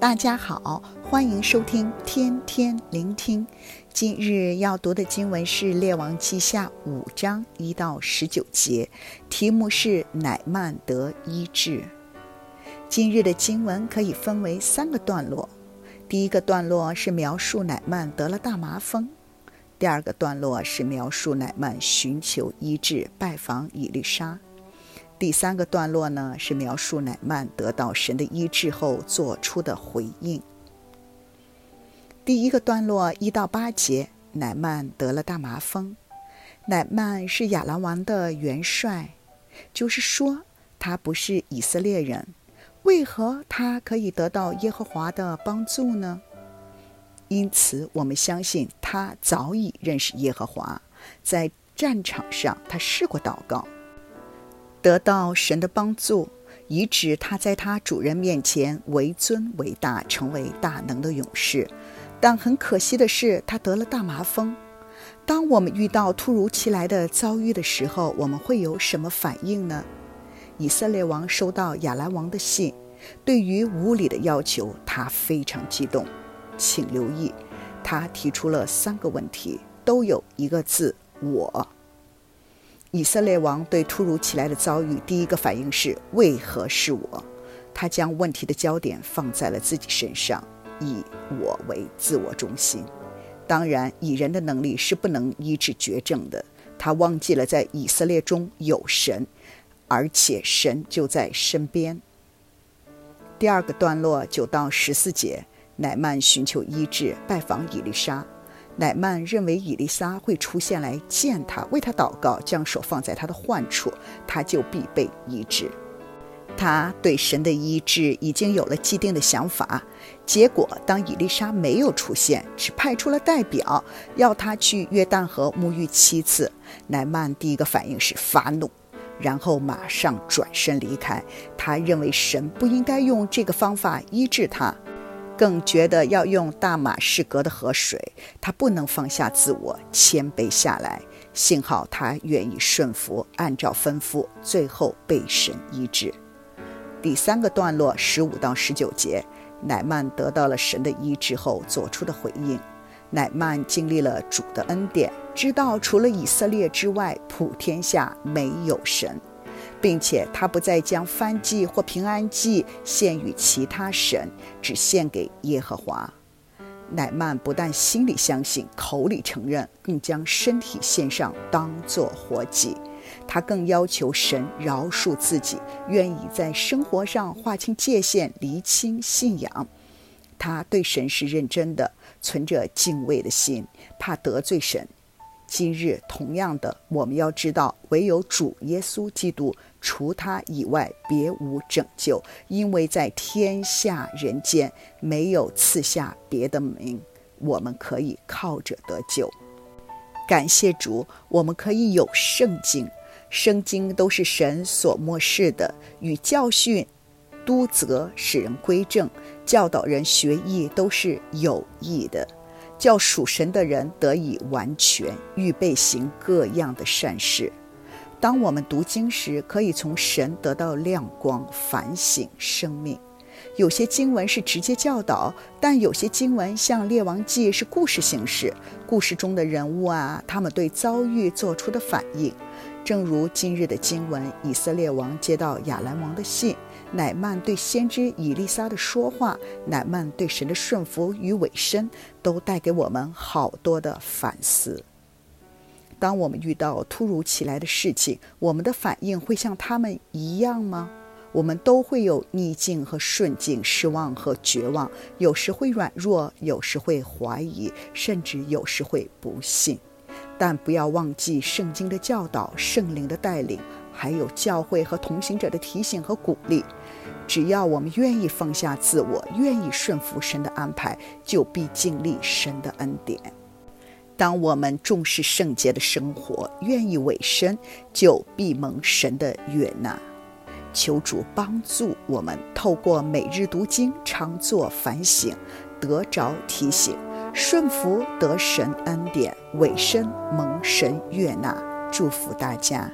大家好，欢迎收听天天聆听。今日要读的经文是《列王记下》五章一到十九节，题目是“乃曼得医治”。今日的经文可以分为三个段落。第一个段落是描述乃曼得了大麻风；第二个段落是描述乃曼寻求医治，拜访以利沙。第三个段落呢，是描述乃曼得到神的医治后做出的回应。第一个段落一到八节，乃曼得了大麻风。乃曼是亚兰王的元帅，就是说他不是以色列人。为何他可以得到耶和华的帮助呢？因此，我们相信他早已认识耶和华，在战场上他试过祷告。得到神的帮助，以致他在他主人面前为尊为大，成为大能的勇士。但很可惜的是，他得了大麻风。当我们遇到突如其来的遭遇的时候，我们会有什么反应呢？以色列王收到亚兰王的信，对于无理的要求，他非常激动。请留意，他提出了三个问题，都有一个字“我”。以色列王对突如其来的遭遇，第一个反应是“为何是我？”他将问题的焦点放在了自己身上，以我为自我中心。当然，以人的能力是不能医治绝症的。他忘记了在以色列中有神，而且神就在身边。第二个段落九到十四节，乃曼寻求医治，拜访以利沙。乃曼认为以丽莎会出现来见他，为他祷告，将手放在他的患处，他就必被医治。他对神的医治已经有了既定的想法。结果，当以丽莎没有出现，只派出了代表，要他去约旦河沐浴七次，乃曼第一个反应是发怒，然后马上转身离开。他认为神不应该用这个方法医治他。更觉得要用大马士革的河水，他不能放下自我，谦卑下来。幸好他愿意顺服，按照吩咐，最后被神医治。第三个段落十五到十九节，乃曼得到了神的医治后做出的回应。乃曼经历了主的恩典，知道除了以色列之外，普天下没有神。并且他不再将燔祭或平安祭献与其他神，只献给耶和华。乃曼不但心里相信，口里承认，更将身体献上，当作活祭。他更要求神饶恕自己，愿意在生活上划清界限，厘清信仰。他对神是认真的，存着敬畏的心，怕得罪神。今日同样的，我们要知道，唯有主耶稣基督，除他以外别无拯救，因为在天下人间没有赐下别的名，我们可以靠着得救。感谢主，我们可以有圣经，圣经都是神所默示的，与教训、督责、使人归正、教导人学义，都是有益的。叫属神的人得以完全，预备行各样的善事。当我们读经时，可以从神得到亮光，反省生命。有些经文是直接教导，但有些经文像《列王记》是故事形式，故事中的人物啊，他们对遭遇做出的反应。正如今日的经文，以色列王接到亚兰王的信，乃曼对先知以利沙的说话，乃曼对神的顺服与委身，都带给我们好多的反思。当我们遇到突如其来的事情，我们的反应会像他们一样吗？我们都会有逆境和顺境，失望和绝望，有时会软弱，有时会怀疑，甚至有时会不信。但不要忘记圣经的教导、圣灵的带领，还有教会和同行者的提醒和鼓励。只要我们愿意放下自我，愿意顺服神的安排，就必经历神的恩典。当我们重视圣洁的生活，愿意委身，就必蒙神的悦纳。求主帮助我们，透过每日读经，常做反省，得着提醒。顺服得神恩典，委身蒙神悦纳，祝福大家。